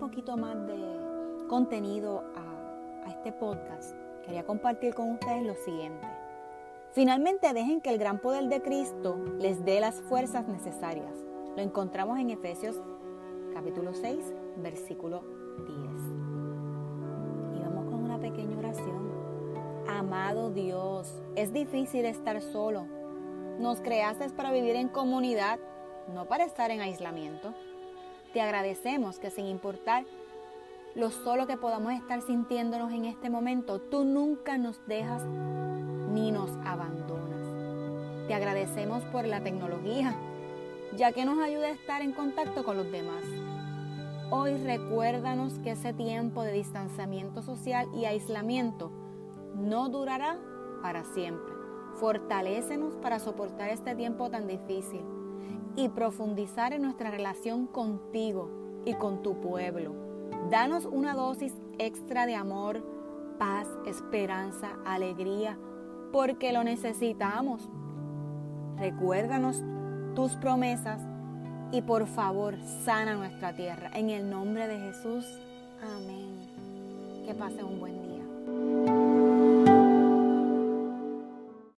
poquito más de contenido a, a este podcast, quería compartir con ustedes lo siguiente. Finalmente dejen que el gran poder de Cristo les dé las fuerzas necesarias. Lo encontramos en Efesios capítulo 6, versículo 10. Y vamos con una pequeña oración. Amado Dios, es difícil estar solo. Nos creaste para vivir en comunidad, no para estar en aislamiento. Te agradecemos que sin importar lo solo que podamos estar sintiéndonos en este momento, tú nunca nos dejas ni nos abandonas. Te agradecemos por la tecnología, ya que nos ayuda a estar en contacto con los demás. Hoy recuérdanos que ese tiempo de distanciamiento social y aislamiento no durará para siempre. Fortalécenos para soportar este tiempo tan difícil y profundizar en nuestra relación contigo y con tu pueblo. Danos una dosis extra de amor, paz, esperanza, alegría, porque lo necesitamos. Recuérdanos tus promesas y por favor sana nuestra tierra. En el nombre de Jesús, amén. Que pase un buen día.